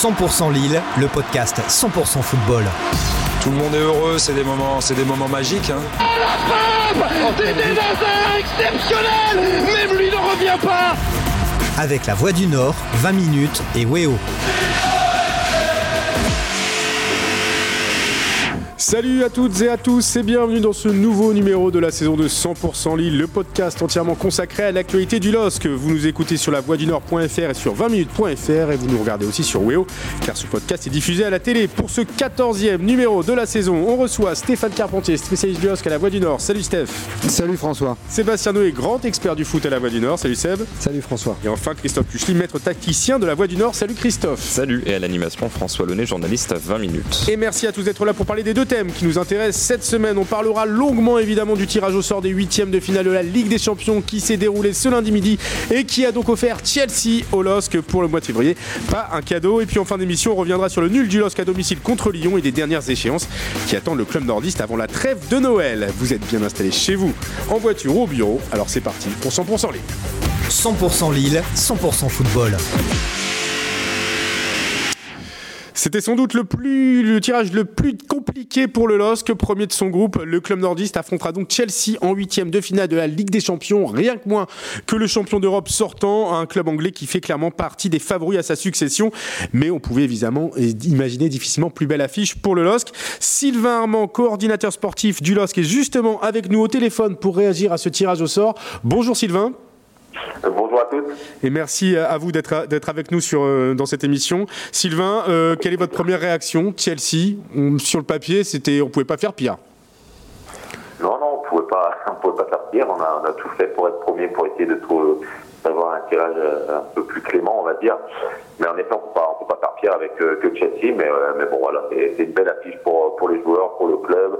100% Lille, le podcast 100% football. Tout le monde est heureux, c'est des moments, c'est des moments magiques. Hein. C'est des exceptionnels Même lui ne revient pas Avec la Voix du Nord, 20 minutes et Weo. Salut à toutes et à tous et bienvenue dans ce nouveau numéro de la saison de 100% Lille, le podcast entièrement consacré à l'actualité du LOSC. Vous nous écoutez sur la voix du Nord.fr et sur 20minutes.fr et vous nous regardez aussi sur Weo car ce podcast est diffusé à la télé. Pour ce 14e numéro de la saison, on reçoit Stéphane Carpentier, spécialiste du LOSC à la voix du Nord. Salut Steph. Salut François. Sébastien Noé, grand expert du foot à la voix du Nord. Salut Seb. Salut François. Et enfin Christophe Puchli, maître tacticien de la voix du Nord. Salut Christophe. Salut et à l'animation François Launay, journaliste à 20 minutes. Et merci à tous d'être là pour parler des deux thèmes qui nous intéressent cette semaine. On parlera longuement évidemment du tirage au sort des huitièmes de finale de la Ligue des Champions qui s'est déroulé ce lundi midi et qui a donc offert Chelsea au LOSC pour le mois de février. Pas un cadeau. Et puis en fin d'émission, on reviendra sur le nul du LOSC à domicile contre Lyon et des dernières échéances qui attendent le club nordiste avant la trêve de Noël. Vous êtes bien installés chez vous, en voiture ou au bureau. Alors c'est parti pour 100% Lille. 100% Lille, 100% football. C'était sans doute le, tirage le plus compliqué pour le LOSC. Premier de son groupe, le club nordiste affrontera donc Chelsea en huitième de finale de la Ligue des Champions, rien que moins que le champion d'Europe sortant, un club anglais qui fait clairement partie des favoris à sa succession. Mais on pouvait évidemment imaginer difficilement plus belle affiche pour le LOSC. Sylvain Armand, coordinateur sportif du LOSC, est justement avec nous au téléphone pour réagir à ce tirage au sort. Bonjour Sylvain. Bonjour à tous. Et merci à vous d'être avec nous sur, euh, dans cette émission. Sylvain, euh, quelle est votre première réaction Chelsea, on- sur le papier, c'était, on pouvait pas faire pire. Non, non, on pouvait pas, on pouvait pas faire pire. On a, on a tout fait pour être premier, pour essayer de trouver, d'avoir un tirage euh, un peu plus clément, on va dire. Mais en effet, on on peut pas faire pire avec euh, que Chelsea. Mais, euh, mais bon, voilà, c'est c'est une belle affiche pour, pour les joueurs, pour le club,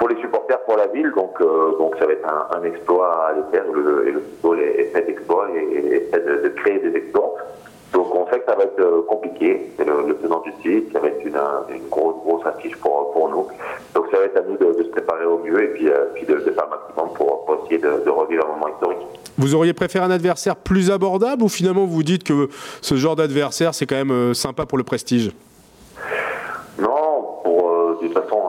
pour les supporters, pour la ville. Donc, euh, donc ça va être un, exploit à l'éther. Et le, et le football est, fait d'exploits et, est fait de, créer des exploits. Donc on sait que ça va être euh, compliqué, c'est le, le tenant du titre, ça va être une, grosse, grosse affiche pour, pour nous. Donc ça va être à nous de, se préparer au mieux et puis, euh, puis de, de faire le maximum pour, pour essayer de, de revivre un moment historique. Vous auriez préféré un adversaire plus abordable ou finalement vous dites que ce genre d'adversaire c'est quand même sympa pour le prestige Non, pour, euh, de toute façon,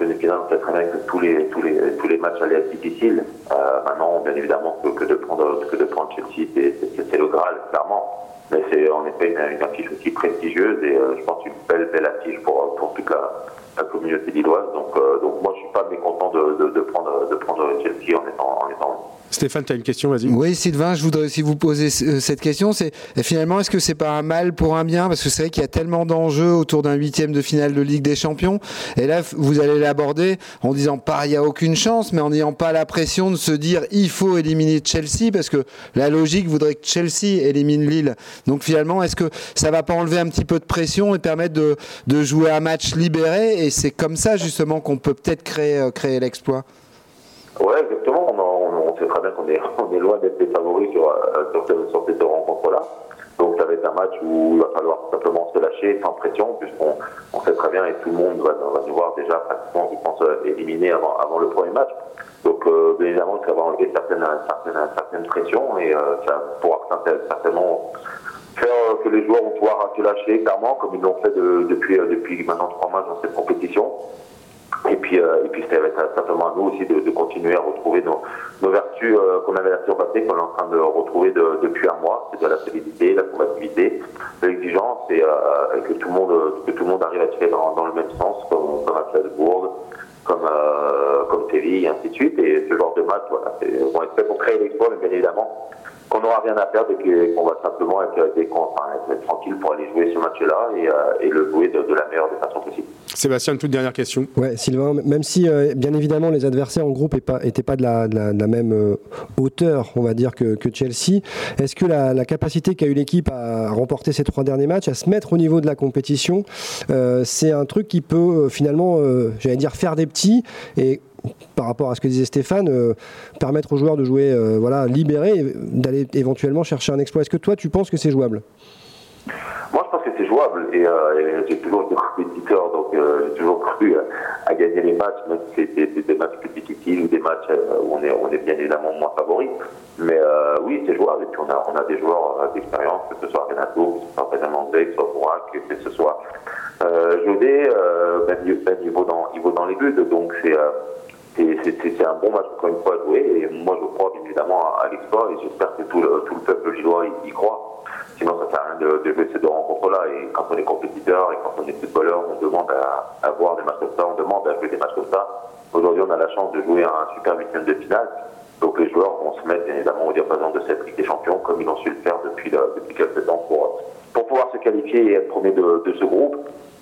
hein, on a eu une finale, on sait très bien que tous les, tous les, tous les matchs allaient être difficiles. Euh, maintenant, bien évidemment, que, de prendre, que de prendre Chelsea, c'est- le Graal, clairement. Mais c'est en effet une, une affiche aussi prestigieuse et euh, je pense une belle, belle affiche pour, pour toute la, la communauté lilloise. Donc, euh, donc moi, je suis pas mécontent de, de, de prendre, de prendre Chelsea en étant, en étant Stéphane, tu as une question, vas-y. Oui, Sylvain, je voudrais aussi vous poser euh, cette question. C'est finalement, est-ce que c'est pas un mal pour un bien? Parce que c'est vrai qu'il y a tellement d'enjeux autour d'un huitième de finale de Ligue des Champions. Et là, vous allez l'aborder en disant pas il y a aucune chance, mais en n'ayant pas la pression de se dire il faut éliminer Chelsea parce que la logique voudrait que Chelsea élimine Lille. Donc finalement, est-ce que ça va pas enlever un petit peu de pression et permettre de, de jouer un match libéré? Et c'est comme ça justement qu'on peut peut-être créer, euh, l'exploit. Ouais, exactement. On, sait très bien qu'on est, loin d'être les favoris sur, euh, sur, ce- sur ces deux rencontres-là. Donc ça va être un match où il va falloir simplement se lâcher sans pression, puisqu'on on sait très bien et tout le monde va, nous voir déjà pratiquement, je pense, euh, éliminés avant, le premier match. Donc bien évidemment, ça va enlever certaines, pressions et euh, ça pourra certain- certainement faire euh, que les joueurs vont pouvoir se lâcher clairement, comme ils l'ont fait euh, depuis maintenant trois matchs dans cette compétition. Et puis, euh, et puis ça va être simplement à nous aussi de, continuer à retrouver nos, vertus euh, qu'on avait la saison passée, qu'on est en train de retrouver de- depuis un mois, c'est de la solidité, la combativité, l'exigence et, euh, que tout le monde que tout le monde arrive à tirer dans, dans le même sens, comme, comme à Strasbourg, comme euh, comme Séville, et ainsi de suite. Et ce genre de match, voilà, vont être faits pour créer l'exploit, mais bien évidemment qu'on n'aura rien à perdre et que- qu'on va simplement être, être, enfin, être tranquille pour aller jouer ce match-là et, euh, et le jouer de, de la meilleure des façons possibles. Sébastien, une toute dernière question. Ouais, Sylvain, même si euh, bien évidemment les adversaires en groupe n'étaient pas, de la, de la- de la même euh, hauteur, on va dire, que, que Chelsea, est-ce que la, la capacité qu'a eu l'équipe à remporter ces trois derniers matchs, à se mettre au niveau de la compétition, euh, c'est un truc qui peut euh, finalement, euh, j'allais dire, faire des petits et par rapport à ce que disait Stéphane, euh, permettre aux joueurs de jouer euh, voilà, libérés d'aller éventuellement chercher un exploit. Est-ce que toi, tu penses que c'est jouable? Moi, je pense que c'est jouable et, euh, j'ai toujours été compétiteur, donc euh, j'ai toujours cru à, gagner les matchs, même si c'était des, matchs plus difficiles ou des matchs où on est, bien évidemment moins favori. Mais oui, c'est jouable et puis on a, des joueurs d'expérience, que ce soit Renato, que ce soit Benjamin que ce soit Bourak, que ce soit Jodé, ben, ben, il, vaut dans, dans les buts, donc c'est c'est un bon match encore une fois à jouer et moi je crois évidemment à, l'exploit et j'espère que tout le, tout le peuple lillois y, croit. Sinon ça sert à rien de, de jouer ces deux rencontres-là et quand on est compétiteur et quand on est footballeur on demande à, à voir des matchs comme ça, on demande à jouer des matchs comme ça. Aujourd'hui on a la chance de jouer un super huitième de finale donc les joueurs vont se mettre bien évidemment au diapason de cette Ligue des Champions comme ils ont su le faire depuis, quelques temps pour, pour pouvoir se qualifier et être premier de, de ce groupe.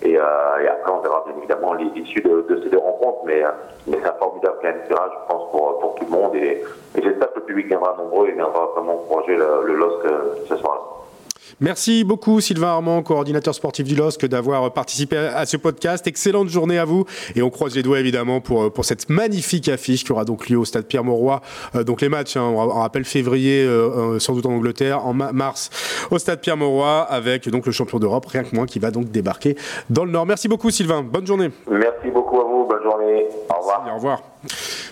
Et, euh, et, après, on verra bien évidemment l'issue de, de, ces deux rencontres. Mais, euh, mais c'est un formidable tirage, je pense, pour, pour tout le monde. Et, et j'espère que le public viendra nombreux et viendra vraiment encourager le, le LOSC euh, ce soir-là. Merci beaucoup Sylvain Armand, coordinateur sportif du LOSC, d'avoir participé à ce podcast. Excellente journée à vous et on croise les doigts évidemment pour, pour cette magnifique affiche qui aura donc lieu au stade Pierre-Mauroy. Euh, donc les matchs, hein, on rappelle février euh, euh, sans doute en Angleterre, en mars au stade Pierre-Mauroy avec donc le champion d'Europe, rien que moi, qui va donc débarquer dans le Nord. Merci beaucoup Sylvain, bonne journée. Merci beaucoup à vous, bonne journée. Au revoir. au revoir.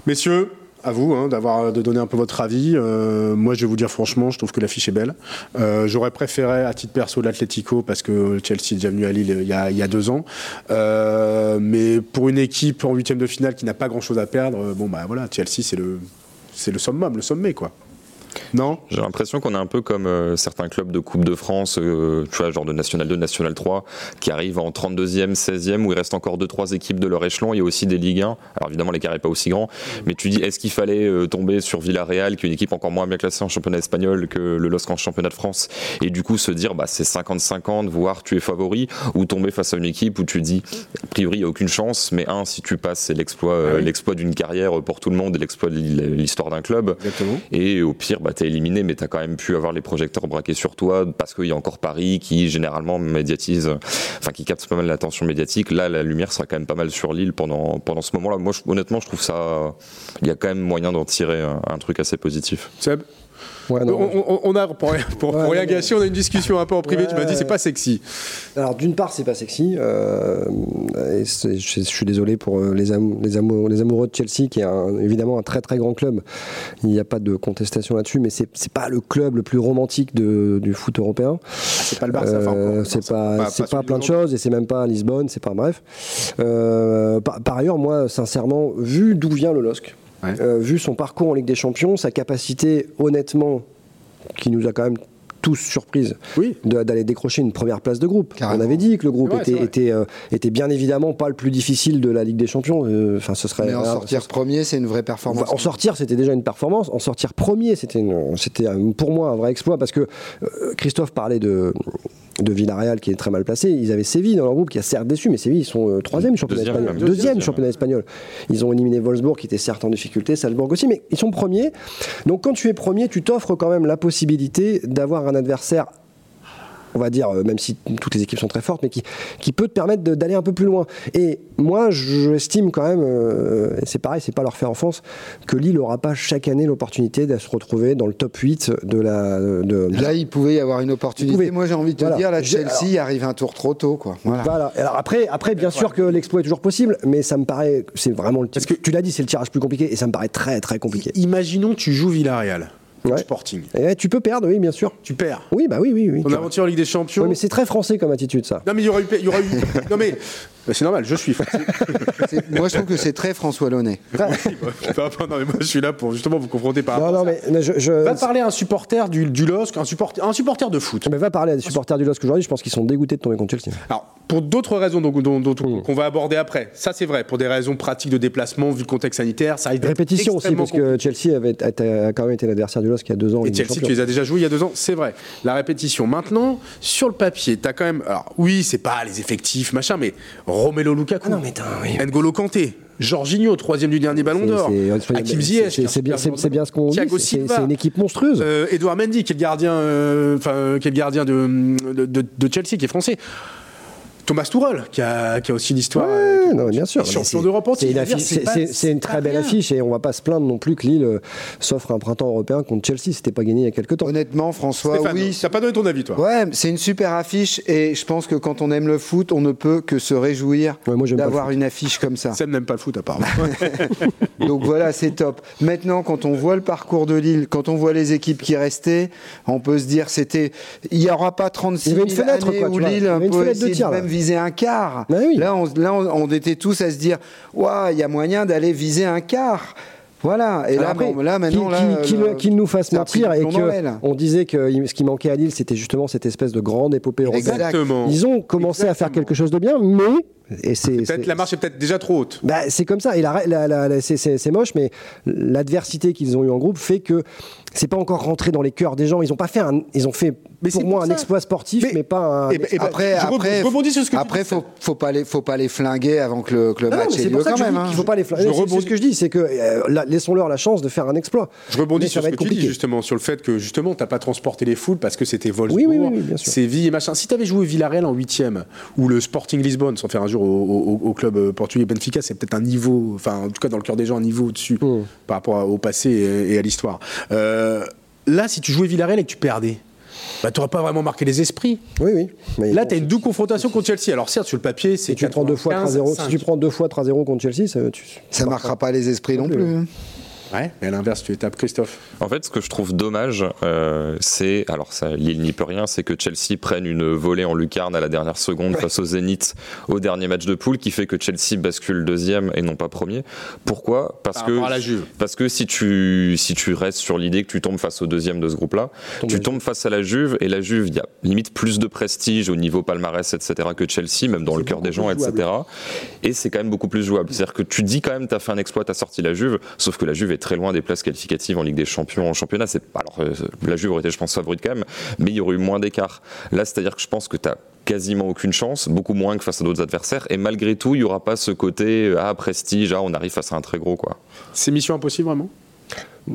Messieurs, à vous hein, d'avoir de donner un peu votre avis. Euh, moi, je vais vous dire franchement, je trouve que l'affiche est belle. Euh, J'aurais préféré, à titre perso, l'Atlético parce que Chelsea est déjà venu à Lille il y a, deux ans. Euh, mais pour une équipe en huitième de finale qui n'a pas grand-chose à perdre, bon bah voilà, Chelsea c'est le c'est le summum, le sommet quoi. Non J'ai l'impression qu'on est un peu comme euh, certains clubs de Coupe de France, euh, tu vois, genre de National 2, National 3, qui arrivent en 32e, 16e, où il reste encore 2-3 équipes de leur échelon. Il y a aussi des Ligue 1. Alors évidemment, l'écart n'est pas aussi grand, mais tu dis, est-ce qu'il fallait euh, tomber sur Villarreal, qui est une équipe encore moins bien classée en championnat espagnol que le LOSC en championnat de France, et du coup se dire, bah, c'est 50-50, voire tu es favori, ou tomber face à une équipe où tu dis, a priori, il n'y a aucune chance, mais un, si tu passes, c'est l'exploit ah l'exploit d'une carrière pour tout le monde et l'exploit de l'histoire d'un club. Exactement. Et au pire, bah, éliminé, mais tu as quand même pu avoir les projecteurs braqués sur toi parce qu'il y a encore Paris qui généralement médiatise, enfin qui capte pas mal l'attention médiatique. Là, la lumière sera quand même pas mal sur l'île pendant, pendant ce moment-là. Moi, honnêtement, je trouve ça. Il y a quand même moyen d'en tirer un, un, truc assez positif. Seb? On, a, pour, rien gâcher, on a une discussion un peu en privé. tu m'as dit, c'est pas sexy. Alors, d'une part, c'est pas sexy. Euh, je, suis désolé pour euh, les, les, amoureux de Chelsea, qui est évidemment un très très grand club. Il n'y a pas de contestation là-dessus, mais c'est pas le club le plus romantique du foot européen. Ah, c'est pas le Barça. Euh, c'est pas, c'est pas, plein de choses, et c'est même pas Lisbonne, c'est pas bref. Par, par, ailleurs, moi, sincèrement, vu d'où vient le LOSC, euh, vu son parcours en Ligue des Champions, sa capacité, honnêtement, qui nous a quand même tous surprise oui. d'aller décrocher une première place de groupe. On avait dit que le groupe était, était, euh, était, bien évidemment pas le plus difficile de la Ligue des Champions. Euh, enfin, ce serait. Mais en sortir premier, c'est une vraie performance. En sortir, c'était déjà une performance. En sortir premier, c'était pour moi un vrai exploit parce que Christophe parlait de de Villarreal qui est très mal placé. Ils avaient Séville dans leur groupe qui a certes déçu, mais Séville ils sont euh, troisième championnat deuxième, espagnol. Deuxième, championnat espagnol. Ils ont éliminé Wolfsburg qui était certes en difficulté, Salzbourg aussi, mais ils sont premiers. Donc quand tu es premier, tu t'offres quand même la possibilité d'avoir un adversaire on va dire, euh, même si toutes les équipes sont très fortes, mais qui, qui peut te permettre d'aller un peu plus loin. Et moi, j'estime quand même, euh, c'est pareil, c'est pas leur faire enfance, que Lille n'aura pas chaque année l'opportunité de se retrouver dans le top 8 de la. De, Là, il pouvait y avoir une opportunité. Moi, j'ai envie de te dire, la Chelsea arrive un tour trop tôt. Quoi. Voilà. Alors après, après bien sûr que l'exploit est toujours possible, mais ça me paraît, c'est vraiment le. Parce que tu l'as dit, c'est le tirage plus compliqué, et ça me paraît très très compliqué. Imaginons tu joues Villarreal. Sporting. Et tu peux perdre, oui, bien sûr. Tu perds. Oui, bah oui, oui. oui Ton aventure en Ligue des Champions. mais c'est très français comme attitude, ça. Non, mais il y aura eu. Y aura eu... non, mais c'est normal, je suis. moi, je trouve que c'est très François Launay. non, mais moi, je suis là pour justement vous confronter par non, non, mais, je, Va parler à un supporter du, du LOSC, un supporter, un supporter de foot. Mais va parler à des supporters du LOSC aujourd'hui, je pense qu'ils sont dégoûtés de tomber contre Chelsea. Alors, pour d'autres raisons dont, dont, hmm. qu'on va aborder après, ça c'est vrai, pour des raisons pratiques de déplacement, vu le contexte sanitaire, ça arrive Répétition aussi, parce que Chelsea avait, a, quand même été l'adversaire du LOSC il y a deux ans. Et Chelsea, tu les as déjà joués il y a deux ans, c'est vrai. La répétition. Maintenant, sur le papier, tu as quand même. Alors, oui, c'est pas les effectifs, machin, mais Romelo Lukaku. Ah non, mais oui. N'Golo Kanté. Jorginho, troisième du dernier ballon d'or. Hakim Ziyech. C'est bien, bien, ce qu'on dit. C'est une équipe monstrueuse. Euh, Edouard Mendy, qui est le gardien, euh, qui est le gardien de, de, de, Chelsea, qui est français Thomas Tourelle, qui a, qui a aussi une histoire. Ouais, euh, non, bien sûr. champion c'est- d'Europe C'est une, c'est très belle rien. affiche et on va pas se plaindre non plus que Lille euh, s'offre un printemps européen contre Chelsea. C'était pas gagné il y a quelques temps. Honnêtement, François, Stéphane, oui. t'as pas donné ton avis, toi? Ouais, c'est une super affiche et je pense que quand on aime le foot, on ne peut que se réjouir Ouais, d'avoir une affiche comme ça. Sam n'aime pas le foot, apparemment. Donc voilà, c'est top. Maintenant, quand on voit le parcours de Lille, quand on voit les équipes qui restaient, on peut se dire c'était, il n'y aura pas 36 Il y avait 000 une fenêtre, années quoi, où. Lille peut essayer tir, de même viser un quart. Bah oui. Là, on, là, on, on était tous à se dire, waouh, il y a moyen d'aller viser un quart. Voilà. Et Alors là, après, bon, là, maintenant, qu'il- nous fasse mentir et qu'on disait que ce qui manquait à Lille, c'était justement cette espèce de grande épopée européenne. Exact. Exactement. Ils ont commencé à faire quelque chose de bien, mais et c'est Peut-être la marche est peut-être déjà trop haute. bah, c'est comme ça. Et la, la- la- la- c'est- moche, mais l'adversité qu'ils ont eu en groupe fait que c'est pas encore rentré dans les cœurs des gens. Ils ont pas fait un, ils ont fait Mais pour moi pour un exploit sportif, mais, Mais- pas un. Eh ben- eh ben, Après, après, rebondis sur ce que tu après, dis. faut, faut pas les, faut pas les flinguer avant que le, que le Non, match ait c'est lieu quand même. hein. faut pas les flinguer. C'est- ce que je dis, c'est que euh, la- laissons-leur la chance de faire un exploit. Je rebondis Mais sur ce que tu dis justement, sur le fait que justement, t'as pas transporté les foules parce que c'était Wolfsburg. Séville et machin. Si t'avais joué Villarreal en huitième ou le Sporting Lisbonne, sans faire un jour au, au- au club euh, portugais Benfica, c'est peut-être un niveau, enfin en tout cas dans le cœur des gens, un niveau au-dessus Mm. par rapport au passé et, et à l'histoire. Euh, là, si tu jouais Villarreal et que tu perdais, bah t'aurais pas vraiment marqué les esprits. Oui, oui. Mais Là, bon, t'as une double confrontation contre Chelsea. Alors certes, sur le papier, c'est Si tu prends deux fois 95, 3-0, si 5. tu prends deux fois 3-0 contre Chelsea, ça, tu, Ça marquera pas les esprits non plus. plus. hein. Ouais, mais à l'inverse, tu étapes Christophe. En fait, ce que je trouve dommage, euh, c'est, alors ça, Lille n'y peut rien, c'est que Chelsea prenne une volée en lucarne à la dernière seconde face au Zénith au dernier match de poule, qui fait que Chelsea bascule deuxième et non pas premier. Pourquoi? Parce Par que rapport à la Juve. parce que si tu si tu restes sur l'idée que tu tombes face au deuxième de ce groupe-là, tu tombes face à la Juve et la Juve, il y a limite plus de prestige au niveau palmarès, etc. que Chelsea, même dans le cœur des gens, etc. Et c'est quand même beaucoup plus jouable. C'est-à-dire que tu dis quand même, tu as fait un exploit, tu as sorti la Juve, sauf que la Juve est très loin des places qualificatives en Ligue des Champions, en championnat. C'est alors euh, la Juve aurait été, je pense, favorite quand même, mais il y aurait eu moins d'écart. Là, c'est-à-dire que je pense que tu as quasiment aucune chance, beaucoup moins que face à d'autres adversaires, et malgré tout, il n'y aura pas ce côté euh, ah prestige, ah on arrive face à un très gros quoi. C'est mission impossible vraiment?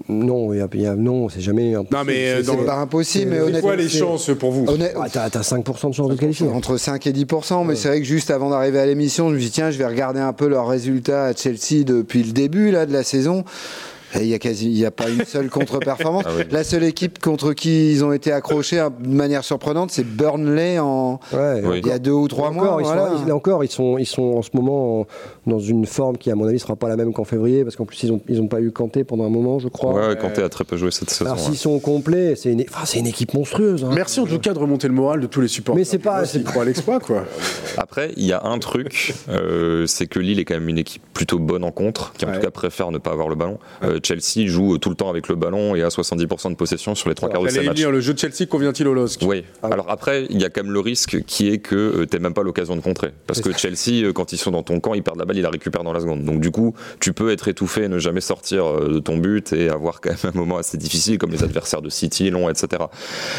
Non, il y a- y a- non, c'est jamais. impossible. Non, mais euh, C'est dans pas impossible, mais C'est honnêtement. quoi les chances pour vous? honnête- Ah, t'as, t'as 5% de chance de qualifier. Entre 5 et 10%, mais c'est vrai que juste avant d'arriver à l'émission, je me dis tiens, je vais regarder un peu leurs résultats à Chelsea depuis le début là, de la saison. Il n'y a, quasi, il y a pas une seule contre-performance. Ah oui. La seule équipe contre qui ils ont été accrochés hein, de manière surprenante, c'est Burnley en, Ouais, Oui. il y a deux ou trois mois. encore, ils voilà. sont, encore, ils sont, ils sont en ce moment en- dans une forme qui, à mon avis, sera pas la même qu'en février, parce qu'en plus, ils ont, ils ont pas eu Kanté pendant un moment, je crois. Ouais, ouais, Kanté a très peu joué cette saison. Alors, ouais. s'ils sont complets, c'est une, enfin, c'est une équipe monstrueuse. hein. Merci en tout cas de remonter le moral de tous les supporters. Mais c'est pas- c'est à l'exploit, quoi. Après, il y a un truc, euh, c'est que Lille est quand même une équipe plutôt bonne en contre, qui en Ouais. tout cas préfère ne pas avoir le ballon. Euh, Chelsea joue tout le temps avec le ballon et a 70% de possession sur les trois quarts de ses matchs. le jeu de Chelsea convient-il au LOSC? Oui. Alors après, il y a quand même le risque qui est que euh, t'aies même pas l'occasion de contrer. Parce que Chelsea, euh, quand ils sont dans ton camp, ils perdent la balle, ils la récupèrent dans la seconde. Donc du coup, tu peux être étouffé, ne jamais sortir euh, de ton but et avoir quand même un moment assez difficile, comme les adversaires de City, Long, etc.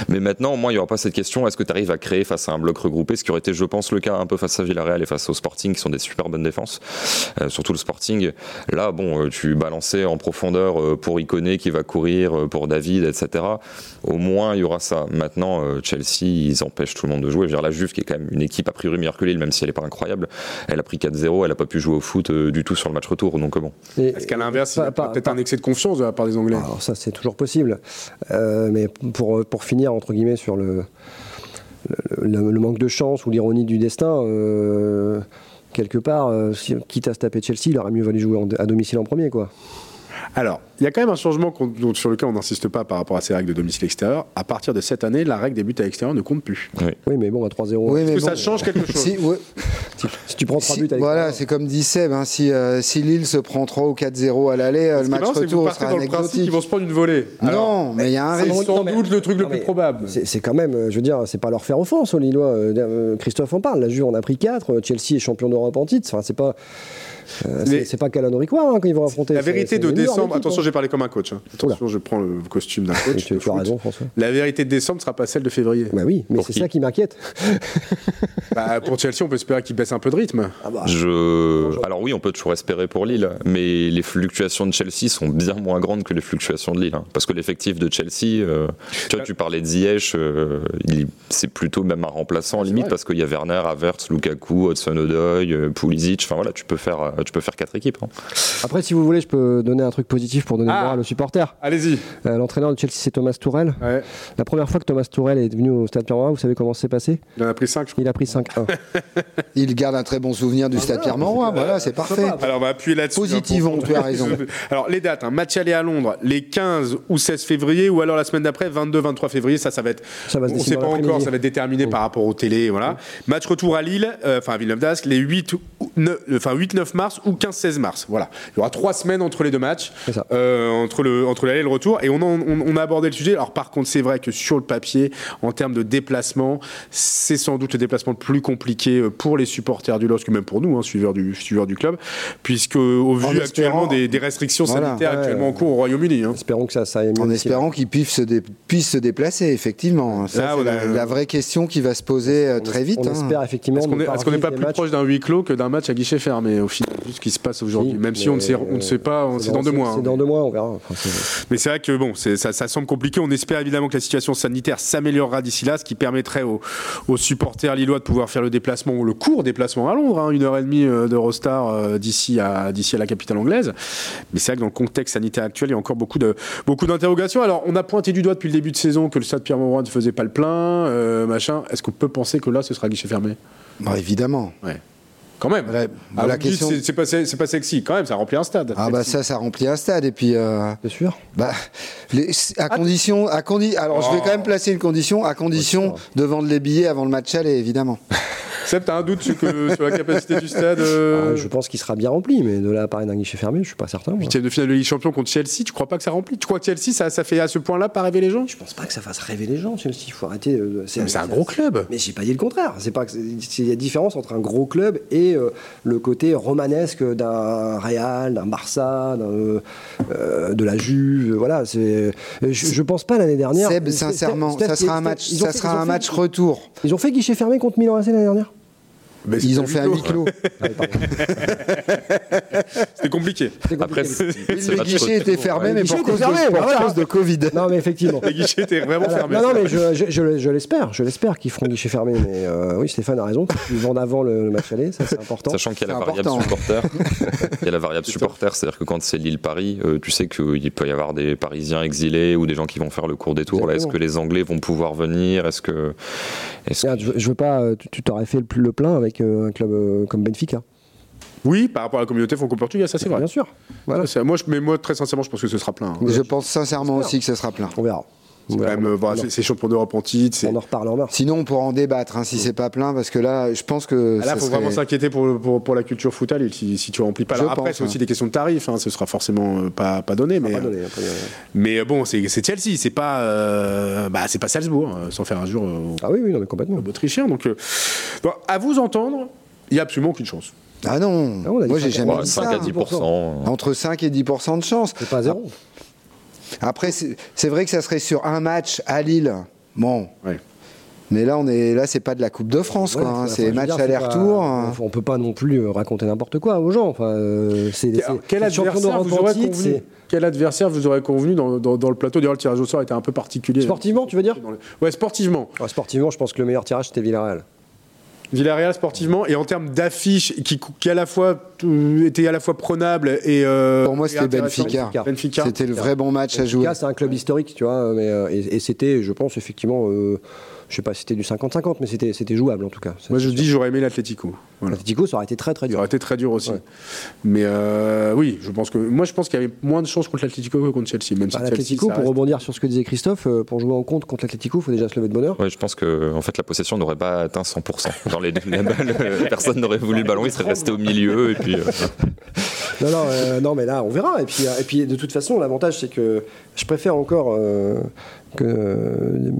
Mais maintenant, au moins, il n'y aura pas cette question est-ce que tu arrives à créer face à un bloc regroupé? Ce qui aurait été, je pense, le cas un peu face à Villarreal et face au Sporting, qui sont des super bonnes défenses. Euh, surtout le Sporting. Là, bon, tu balançais en profondeur euh, pour Iconé qui va courir, euh, pour David, etc. Au moins, il y aura ça. Maintenant, euh, Chelsea, ils empêchent tout le monde de jouer. Je veux dire, la Juve, qui est quand même une équipe a priori meilleure que Lille, même si elle n'est pas incroyable, elle a pris 4-0, elle n'a pas pu jouer au foot du tout sur le match retour. Donc bon. Est-ce qu'à l'inverse, il y a peut-être un excès de confiance de la part des Anglais? Alors ça, c'est toujours possible. Euh, mais pour, pour finir, entre guillemets, sur le, le, le- le manque de chance ou l'ironie du destin, euh, quelque part, euh, quitte à se taper Chelsea, il aurait mieux valu jouer en- à domicile en premier, quoi. Alors, il y a quand même un changement sur lequel on n'insiste pas par rapport à ces règles de domicile extérieur. À partir de cette année, la règle des buts à l'extérieur ne compte plus. Oui, mais bon, à 3-0. Oui, Est-ce mais que bon, ça change quelque chose Si, ouais, Si tu prends 3 si- buts avec voilà, c'est comme dit Seb, hein, si, euh, si Lille se prend 3 ou 4-0 à l'aller, euh, le match marrant, c'est que vous retour sera dans le principe anecdotique. qu'ils vont se prendre une volée. Alors, non, mais il y a un c'est risque. c'est sans Non, mais- doute le truc le plus probable. C'est quand même, euh, je veux dire, c'est pas leur faire offense aux Lillois. Christophe en parle. La Juve en a pris 4. Chelsea est champion d'Europe en titre. Enfin, c'est pas. Euh, Mais- c'est pas Calanoriquois hein, quand ils vont affronter. La vérité de décembre, équipe, attention, hein. j'ai parlé comme un coach. hein. Attention, je prends le costume d'un coach. Tu, as raison, François. La vérité de décembre ne sera pas celle de février. Bah oui, mais c'est ça qui m'inquiète. Bah, pour Chelsea, on peut espérer qu'ils baissent laisse un peu de rythme. Ah bah, Je... Alors oui, on peut toujours espérer pour Lille, mais les fluctuations de Chelsea sont bien moins grandes que les fluctuations de Lille. hein. Parce que l'effectif de Chelsea, euh, tu vois, tu parlais de Ziyech, euh, c'est plutôt même un remplaçant limite vrai. parce qu'il y a Werner, Havertz, Lukaku, Hudson-Odoi, euh, Pulisic. Enfin voilà, tu peux faire, euh, tu peux faire quatre équipes. hein. Après, si vous voulez, je peux donner un truc positif pour donner Ah. le moral aux supporters. Allez-y. Euh, L'entraîneur de Chelsea, c'est Thomas Tourel. Ouais. La première fois que Thomas Tourel est venu au Stade Pierre-Mauroy, vous savez comment c'est passé? Il en a pris 5, je crois. Il a pris 5-1. Il garde un très bon souvenir Ah, du Stade Pierre-Mauroy. Voilà, c'est parfait. Alors on va appuyer là-dessus. Positivons, hein, pour- tu as raison. Alors les dates, hein, match aller à Londres, les 15 ou 16 février, ou alors la semaine d'après, 22-23 février, ça, ça va être. Ça va se on ne sait pas encore, ça va être déterminé par rapport aux télé, voilà. Match retour à Lille, euh, enfin à Villeneuve d'Ascq, les 8, ou neuf- euh, enfin 8-9 mars ou 15-16 mars. Voilà. Il y aura trois semaines entre les deux matchs, euh, entre le entre l'aller et le retour. Et on, en- on, on a abordé le sujet. Alors par contre, c'est vrai que sur le papier, en termes de déplacement, c'est sans doute le déplacement le plus compliqué euh, pour les supporters du LOSC, même pour nous, hein, suiveurs du suiveurs du club, puisque au vu espérant- actuellement des, des restrictions Voilà. sanitaires Ouais. actuellement en cours au Royaume-Uni. hein. Espérons que ça, ça aille mieux. En espérant qu'ils puissent se, dé- puissent se déplacer, effectivement. Ça, Là, c'est on a- la, la vraie question qui va se poser euh, On très vite. On hein. espère effectivement. Est-ce qu'on n'est pas plus matchs. proche d'un huis clos que d'un match à guichet fermé au final, vu ce qui se passe aujourd'hui Si, Même si on ne sait, on ne sait pas, c'est dans deux mois. C'est hein. dans deux mois, on verra. Enfin, Mais c'est vrai que bon, ça, ça semble compliqué. On espère évidemment que la situation sanitaire s'améliorera d'ici là, ce qui permettrait aux, aux supporters lillois de pouvoir faire le déplacement, le court déplacement à Londres, hein, une heure et demie euh, d'Eurostar euh, d'ici à d'ici à la capitale anglaise. Mais c'est vrai que dans le contexte sanitaire actuel, il y a encore beaucoup de beaucoup d'interrogations. Alors, on a pointé du doigt depuis le début de saison que le stade Pierre-Mauroy ne faisait pas le plein, euh, machin. Est-ce qu'on peut penser que là, ce sera guichet fermé? Bah, évidemment. Quand même. Ah, la dites, question- c'est- c'est pas, c'est pas sexy. Quand même, ça remplit un stade. Ah bah ça, ça remplit un stade. Et puis, euh, C'est sûr. bah, les- à condition, à condi alors je vais Oh. quand même placer une condition, à condition de vendre les billets avant le match aller, évidemment. Seb, t'as un doute sur, que- sur la capacité du stade euh, Ah, je pense qu'il sera bien rempli, mais de là à parler d'un guichet fermé, je suis pas certain. Huitième de finale de Ligue des Champions contre Chelsea, tu crois pas que ça remplit? Tu crois que Chelsea, ça, ça fait à ce point-là pas rêver les gens? Je pense pas que ça fasse rêver les gens, Chelsea. Il faut arrêter. euh, Mais c'est un gros club. Mais j'ai pas dit le contraire. C'est pas il y a différence entre un gros club et euh, le côté romanesque d'un Real, d'un Barça, d'un, euh, de la Juve. Voilà. C'est. Je, je pense pas l'année dernière. Seb, sincèrement, ça sera un match, ça sera un match retour. Ils ont fait guichet fermé contre Milan AC l'année dernière. Mais Ils ont fait un huis clos. Ah. C'était compliqué. C'était Après, compliqué. c'est- Oui, c'est le match guichet retour. était fermé, Le mais guichet pour était cause, fermé, de, pour voilà. cause de Covid. non, mais effectivement. Les guichets étaient vraiment Voilà. fermés. Non, non, mais je, je- je- je l'espère, je l'espère qu'ils feront guichet fermé. Mais euh, oui, Stéphane a raison. Ils vendent avant le, le match aller, ça c'est important. Sachant qu'il y a la variable supporter. Il y a la variable supporter, c'est-à-dire que quand c'est Lille-Paris, euh, tu sais qu'il peut y avoir des Parisiens exilés ou des gens qui vont faire le cours des tours. Est-ce que les Anglais vont pouvoir venir? Est-ce que. je, je veux pas. euh, Tu tu t'aurais fait le, le plein avec euh, un club euh, comme Benfica. Oui, par rapport à la communauté franco-portugaise, ça c'est vrai. Bien sûr. Voilà. Ça, c'est- Moi, je, mais moi, très sincèrement, je pense que ce sera plein. hein. Je pense sincèrement aussi que ce sera plein. On verra. Euh, voilà, c'est- champion d'Europe en titre. on en reparle en mars. Sinon, on pourra en débattre hein, si c'est pas plein, parce que là, je pense que. Ah, Là, il faut serait- vraiment s'inquiéter pour, pour, pour la culture foot à Lille, si, si tu remplis pas. Après, c'est aussi hein. des questions de tarifs, hein, ce sera forcément euh, pas, pas donné. Mais, Pas euh, donné, pas donné. mais euh, bon, c'est Chelsea, c'est pas, euh, bah, c'est pas Salzbourg, euh, sans faire un jour euh, Ah oui, oui, non, mais complètement. aux Autrichiens. Donc, euh, bon, à vous entendre, il n'y a absolument aucune chance. Ah non, Ah, moi j'ai 5 jamais Ouais, dit 5 ça. à 10%. Entre 5 et 10% de chance. C'est pas zéro. Après, c'est vrai que ça serait sur un match à Lille. Bon. Ouais. Mais là, on est là, c'est pas de la Coupe de France, Ouais, quoi. hein. C'est match aller-retour. pas- hein. On peut pas non plus euh, raconter n'importe quoi aux gens. Enfin, euh, c'est quel, adversaire vous aurez convenu quel adversaire vous aurez convenu dans, dans- dans le plateau D'ailleurs, le tirage au sort était un peu particulier. Sportivement, tu veux dire Ouais, sportivement. Ah, Sportivement, je pense que le meilleur tirage c'était Villarreal. Villarreal sportivement et en termes d'affiches qui, qui à la fois euh, était à la fois prenable et euh, Pour moi, c'était. Benfica. Benfica. C'était le vrai bon match à jouer. Benfica, c'est un club historique, tu vois, mais, euh, et, et c'était, je pense, effectivement, euh, je sais pas si c'était du 50-50, mais c'était, c'était jouable en tout cas. Moi, je dis j'aurais aimé l'Atlético. Voilà. L'Atlético, ça aurait été très très Ça dur. aurait été très dur aussi. Ouais. Mais euh, oui, je pense que moi je pense qu'il y avait moins de chances contre l'Atlético que contre Chelsea. Même si Bah, ça pour reste- rebondir sur ce que disait Christophe, euh, pour jouer en compte contre l'Atlético, il faut déjà se lever de bonheur. Ouais, je pense que en fait la possession n'aurait pas atteint 100%. Dans les la balle, euh, personne n'aurait voulu le ballon, il serait resté au milieu et puis. Non, non, euh, non, mais là, on verra. Et puis, euh, et puis de toute façon, l'avantage, c'est que je préfère encore euh, que, euh,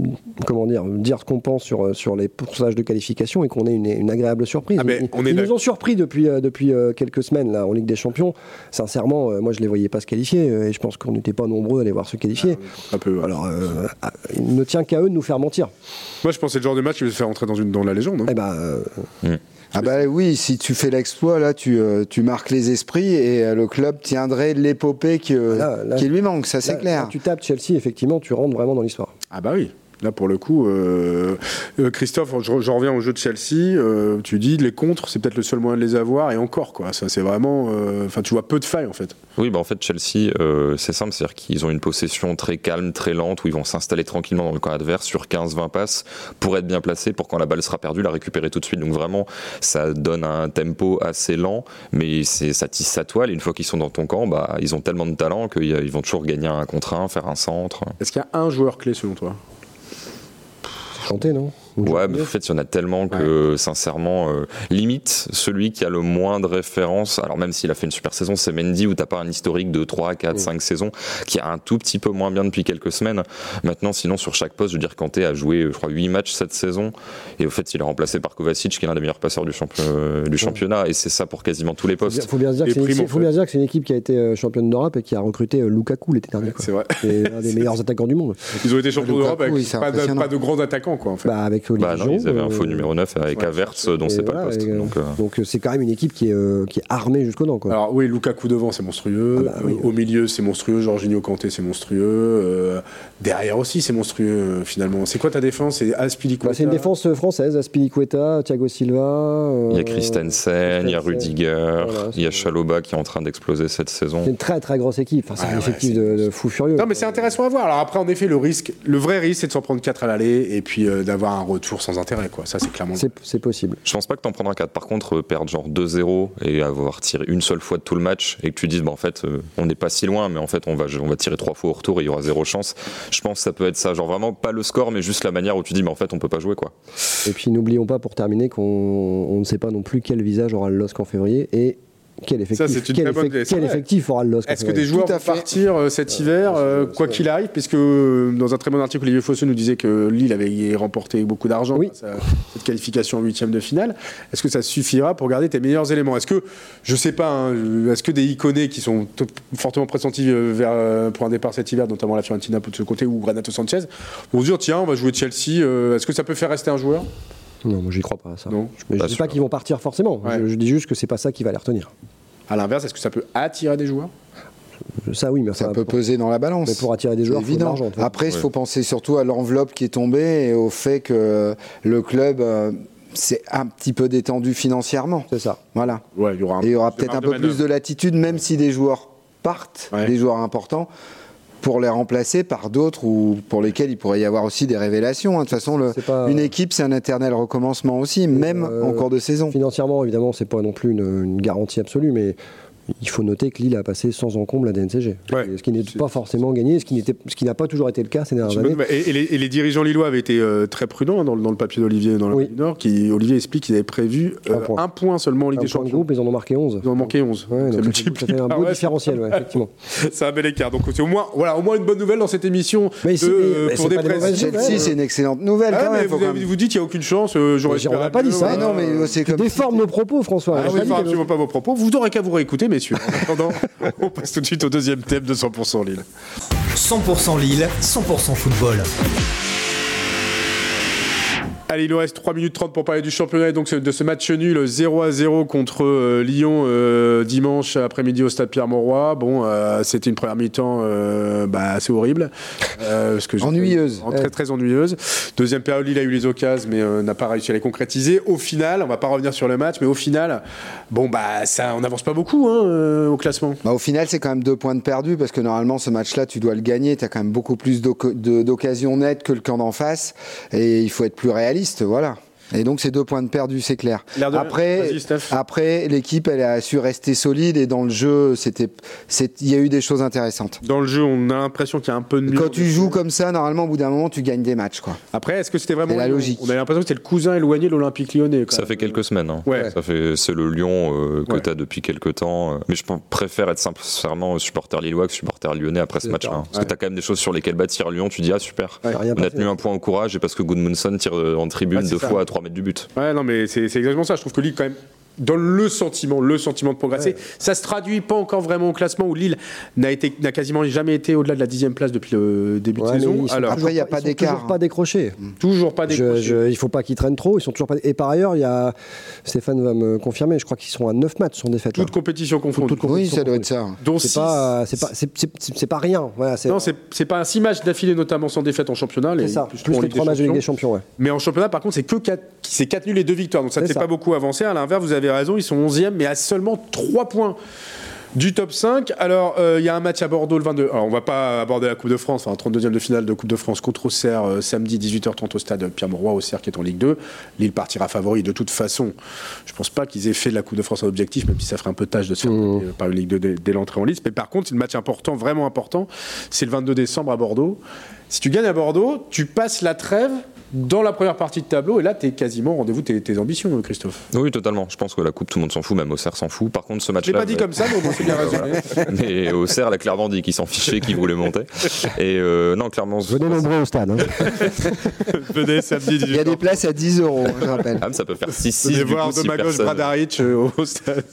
comment dire, dire ce qu'on pense sur, sur les pourcentages de qualification et qu'on ait une, une agréable surprise. Ah, mais ils on est ils nous ont surpris depuis, depuis quelques semaines là, en Ligue des Champions. Sincèrement, moi, je les voyais pas se qualifier et je pense qu'on n'était pas nombreux à les voir se qualifier. un peu. Alors, euh, ah, il ne tient qu'à eux de nous faire mentir. Moi, je pense que c'est le genre de match qui va se faire entrer dans, une, dans la légende. hein. Eh ben, euh, Ah bah oui, si tu fais l'exploit, là, tu, euh, tu marques les esprits et euh, le club tiendrait l'épopée qui, euh, Là, là, qui lui manque, ça c'est Là, clair. quand tu tapes Chelsea, effectivement, tu rentres vraiment dans l'histoire. Ah bah oui. Là, pour le coup, euh, euh, Christophe, je, je reviens au jeu de Chelsea. euh, tu dis les contres, c'est peut-être le seul moyen de les avoir, et encore, quoi. Ça, c'est vraiment. euh, Enfin, tu vois peu de failles, en fait. Oui, bah en fait, Chelsea, c'est simple, c'est-à-dire qu'ils ont une possession très calme, très lente, où ils vont s'installer tranquillement dans le camp adverse sur 15-20 passes pour être bien placés, pour quand la balle sera perdue, la récupérer tout de suite. Donc vraiment, ça donne un tempo assez lent, mais ça tisse sa toile. Et une fois qu'ils sont dans ton camp, bah, ils ont tellement de talent qu'ils vont toujours gagner un contre un, faire un centre. Est-ce qu'il y a un joueur clé, selon toi? Chanter, non? Ouais, mais en fait, il y en a tellement que, sincèrement, euh, limite, celui qui a le moins de références, alors même s'il a fait une super saison, c'est Mendy, où t'as pas un historique de 3, 4, 5 saisons, qui a un tout petit peu moins bien depuis quelques semaines. Maintenant, sinon, sur chaque poste, je veux dire, Kanté a joué, je crois, 8 matchs cette saison, et au fait, il est remplacé par Kovacic, qui est l'un des meilleurs passeurs du, champion- euh, du championnat, et c'est ça pour quasiment tous les Il postes. faut bien se dire Et que c'est une, Primo, équipe- faut bien se dire que c'est une équipe qui a été euh, championne d'Europe et qui a recruté euh, Lukaku l'été dernier. C'est vrai. C'est un des meilleurs attaquants du monde. Ils ont été champions d'Europe avec oui, pas, de, pas de grands attaquants, quoi, en fait. Bah, avec Olivier Bah non, ils avaient un faux euh, numéro 9 avec ouais, Havertz, dont c'est pas le poste. Donc, euh, donc, euh, c'est quand même une équipe qui est, euh, qui est armée jusqu'aux dents. Quoi. Alors oui, Lukaku devant, c'est monstrueux. Ah bah oui. Euh, Au milieu, c'est monstrueux. Jorginho Kanté, c'est monstrueux. Euh, derrière aussi, c'est monstrueux, finalement. C'est quoi ta défense? C'est Aspilicueta? Bah, c'est une défense française, Aspilicueta, Thiago Silva. euh, il y a Christensen, il y a. Rudiger, Voilà, il y a Chaloba qui est en train d'exploser cette saison. C'est une très très grosse équipe. Enfin, c'est Ouais, un ouais, effectif c'est- de, de fou furieux. Non, mais c'est intéressant à voir. Alors après, en effet, le risque, le vrai risque, c'est de s'en prendre 4 à l'aller et puis euh, d'avoir un retour sans intérêt, quoi. Ça, c'est clairement. C'est possible. Je pense pas que t'en prendras 4. Par contre, euh, perdre genre 2-0 et avoir tiré une seule fois de tout le match et que tu dises, bah, en fait, euh, on n'est pas si loin, mais en fait, on va, on va tirer trois fois au retour et il y aura zéro chance. Je pense que ça peut être ça. Genre vraiment pas le score, mais juste la manière où tu dis, mais en fait, on peut pas jouer, quoi. Et puis n'oublions pas pour terminer qu'on on ne sait pas non plus quel visage aura le LOSC en février et quel effectif, c'est une quel très bonne effect- idée, c'est quel vrai. effectif aura le LOSC Est-ce que des joueurs Tout à vont partir euh, cet hiver, euh, quoi qu'il arrive? Puisque euh, dans un très bon article, Olivier Fosseux nous disait que Lille avait remporté beaucoup d'argent Oui. cette qualification en huitième de finale. Est-ce que ça suffira pour garder tes meilleurs éléments? Est-ce que, je sais pas, hein, est-ce que des Iconés qui sont t- fortement pressentis euh, vers, euh, pour un départ cet hiver, notamment la Fiorentina de ce côté ou Renato Sanchez, vont se dire tiens, on va jouer Chelsea euh, Est-ce que ça peut faire rester un joueur? Non, moi j'y crois pas à ça. Non, Mais je pas dis pas qu'ils vont partir forcément. Ouais. Je, je dis juste que c'est pas ça qui va les retenir. À l'inverse, est-ce que ça peut attirer des joueurs? Ça oui, mais Ça peut pour- peser dans la balance. mais pour attirer des C'est joueurs, faut de. Après, il faut penser surtout à l'enveloppe qui est tombée et au fait que le club euh, s'est un petit peu détendu financièrement. C'est ça. Voilà. Ouais, il y aura un Et il y aura plus de peut-être un peu de plus de latitude, même si des joueurs partent, Ouais. des joueurs importants, pour les remplacer par d'autres ou pour lesquels il pourrait y avoir aussi des révélations. hein. De toute façon, le- C'est pas- une équipe, c'est un éternel recommencement aussi, même euh, en cours de saison. Financièrement, évidemment, c'est pas non plus une, une garantie absolue, mais il faut noter que Lille a passé sans encombre la DNCG. Ouais. ce qui n'est pas forcément gagné, ce qui n'était- ce qui n'a pas toujours été le cas ces dernières années. Et, et les, et les dirigeants lillois avaient été euh, très prudents hein, dans, le- dans le papier d'Olivier dans Oui. Du Nord. Qui, Olivier explique qu'ils avaient prévu euh, Un point. un point seulement en Ligue Un des point de Champions. groupe, ils en ont marqué 11. Ils en ont manqué 11. Ouais, fait un beau ouais, différentiel, ouais, effectivement. C'est un bel écart. Donc c'est au moins, voilà, au moins une bonne nouvelle dans cette émission. Mais de, c'est- mais- euh, mais pour c'est des des Chelsea, c'est une excellente nouvelle Ah, quand même. vous, avez- dites qu'il n'y a aucune chance. J'aurais pas dit ça. Non, mais c'est tu comme déformes nos propos, François. Ah, On je absolument pas vos propos. Vous n'aurez qu'à vous réécouter, En attendant, on passe tout de suite au deuxième thème de 100% Lille. 100% Lille, 100% football. Allez, il nous reste 3 minutes 30 pour parler du championnat et donc de ce match nul 0 à 0 contre euh, Lyon euh, dimanche après-midi au stade Pierre-Mauroy. Bon, euh, c'était une première mi-temps bah, assez horrible. Parce que Ennuyeuse. en- Très, très ennuyeuse. Deuxième période, Lille a eu les occasions, mais n'a pas réussi à les concrétiser. Au final, on va pas revenir sur le match, mais au final, bon, bah, ça, on n'avance pas beaucoup hein, au classement. Bah, au final, c'est quand même deux points de perdu parce que normalement, ce match-là, tu dois le gagner. Tu as quand même beaucoup plus d'occasions nettes que le camp d'en face. Et il faut être plus réaliste. Voilà. Et donc, c'est deux points de perdu, c'est clair. Après, après l'équipe, elle a su rester solide et dans le jeu, c'était, c'est- il y a eu des choses intéressantes. Dans le jeu, on a l'impression qu'il y a un peu de. Quand tu joues comme ça, normalement, au bout d'un moment, tu gagnes des matchs. Quoi. Après, est-ce que c'était vraiment C'est la logique. On a l'impression que c'était le cousin éloigné de l'Olympique lyonnais. quand Ça fait quelques semaines. hein. Ouais. Ça fait, c'est le Lyon euh, que Ouais. tu as depuis quelques temps. euh. Mais je préfère être sincèrement supporter lillois que supporter lyonnais après ce C'est match-là. hein. Parce Ouais. que tu as quand même des choses sur lesquelles bâtir Lyon. Tu dis, ah super. On a tenu un point au courage et parce que Goodmanson tire euh, en tribune Ouais, c'est deux ça. fois à 3 mètres du but. Ouais, non, mais c'est exactement ça. Je trouve que Lille, quand même, dans le sentiment, le sentiment de progresser. Ouais. Ça se traduit pas encore vraiment au classement où Lille n'a été, n'a quasiment jamais été au-delà de la dixième place depuis le début Ouais, de saison. Alors, il y a pas- d'écart, Toujours hein. pas décroché. toujours pas décroché. je- il faut pas qu'ils traînent trop. Ils sont toujours pas. Et par ailleurs, il y a Stéphane va me confirmer. Je crois qu'ils sont à 9 matchs sans défaite. là. Toute compétition confondue. Toute Oui, compétition ça doit être ça. Dont C'est six- pas, c'est pas, c'est, c'est- c'est- c'est pas rien. Voilà, c'est, Non, c'est c'est pas un six matchs d'affilée, notamment sans défaite en championnat. c'est les- ça. plus les Ligue trois des matchs de Ligue des Champions. Ouais. Mais en championnat, par contre, c'est que 4, c'est 4 nuls et 2 victoires. Donc ça ne fait pas beaucoup avancer. À l'inverse, vous avez raison, ils sont 11e, mais à seulement 3 points du top 5. Alors, euh, il y a un match à Bordeaux le 22. Alors, on va pas aborder la Coupe de France, enfin, 32e de finale de Coupe de France contre Auxerre, euh, samedi 18h30 au stade Pierre-Mauroy, Auxerre qui est en Ligue 2. Lille partira favori de toute façon. Je pense pas qu'ils aient fait de la Coupe de France un objectif, même si ça ferait un peu tâche de se faire Mmh. par une Ligue 2 dès, dès l'entrée en liste. Mais par contre, c'est le match important, vraiment important. C'est le 22 décembre à Bordeaux. Si tu gagnes à Bordeaux, tu passes la trêve dans la première partie de tableau et là, tu es quasiment au rendez-vous de tes, tes ambitions, Christophe. Oui, totalement. Je pense que la Coupe, tout le monde s'en fout, même Auxerre s'en fout. Par contre, ce Je l'ai match-là. pas dit comme ça, mais au moins c'est bien résumé. Mais Auxerre l'a clairement dit qu'il s'en fichait, qu'il voulait monter. Et euh, non, clairement. Venez nombreux au stade. hein. Venez samedi 18h. Il y a des places à 10 euros, je rappelle. Ah, mais ça peut faire 6-6 Venez du voir coup, si Domagoj personne- Bradaric euh, au stade.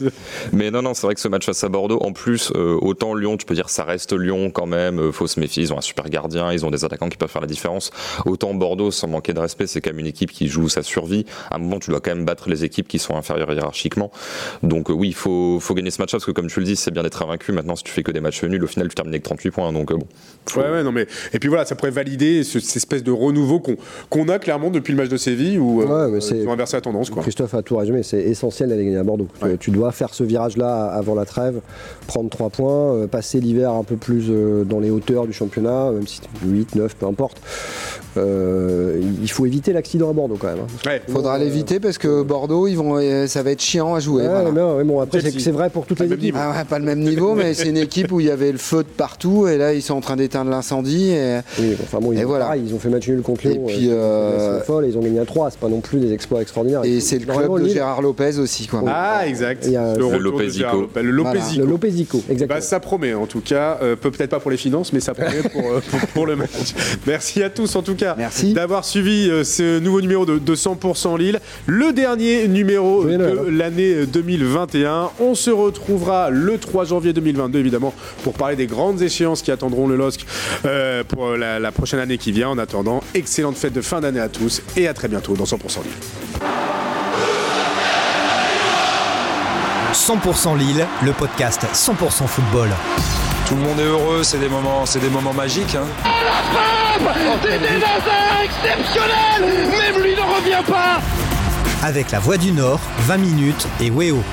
Mais non, non, c'est vrai que ce match face à Bordeaux, en plus, euh, autant Lyon, tu peux dire ça reste Lyon quand même, faut se méfier, ils ont un super gardien, ils ont des attaquants qui peuvent faire la différence. Autant Bordeaux, sans manquer de respect, c'est quand même une équipe qui joue sa survie. À un moment, tu dois quand même battre les équipes qui sont inférieures hiérarchiquement. Donc euh, oui, il faut, faut gagner ce match-là, parce que comme tu le dis, c'est bien d'être invaincu. Maintenant, si tu fais que des matchs nuls, au final, tu termines avec 38 points. Donc euh, bon. faut- Ouais, ouais, non, mais. Et puis voilà, ça pourrait valider ce- cette espèce de renouveau qu'on qu'on a clairement depuis le match de Séville où euh, Ouais, mais c'est- ils ont inversé la tendance. Quoi. Christophe a tout résumé, c'est essentiel d'aller gagner à Bordeaux. Tu- Ouais. Tu dois faire ce virage-là avant la trêve, prendre 3 points, euh, passer l'hiver un peu plus euh, dans les hauteurs du championnat, même si 8, 9, peu importe. Euh, il faut éviter l'accident à Bordeaux quand même. hein. Ouais. Faudra l'éviter parce que Bordeaux, ils vont, euh, ça va être chiant à jouer. Ouais, voilà. mais, bon, après, c'est vrai pour toutes Pas les le même équipes. niveau. Ah ouais, pas le même niveau, mais c'est une équipe où il y avait le feu de partout et là ils sont en train d'éteindre l'incendie. Et... Oui, enfin bon, ils, Et ont, voilà. pareil, ils ont fait match nul contre Et Lyon. puis, euh, euh, c'est folle, ils ont gagné à 3, c'est pas non plus des exploits extraordinaires. Et c'est le club de Gérard Lopez aussi. Quoi. Ah, exact. Il le Le retour de Lopézico. Gérard Lopez. Le Voilà. Lopézico. Le exactement. Bah, ça promet en tout cas, Euh, peut- peut-être pas pour les finances, mais ça promet pour, euh, le match. Merci à tous en tout cas Merci. d'avoir suivi euh, ce nouveau numéro de, de 100% Lille, le dernier numéro de hein. l'année 2021. On se retrouvera le 3 janvier 2022 évidemment pour parler des grandes échéances qui attendront le LOSC euh, pour la, la prochaine année qui vient. En attendant, excellente fête de fin d'année à tous et à très bientôt dans 100% Lille. 100% Lille, le podcast 100% football. Tout le monde est heureux, c'est des moments, c'est des moments magiques. hein. C'était un exceptionnel Même lui n'en revient pas Avec la Voix du Nord, 20 minutes et Weo.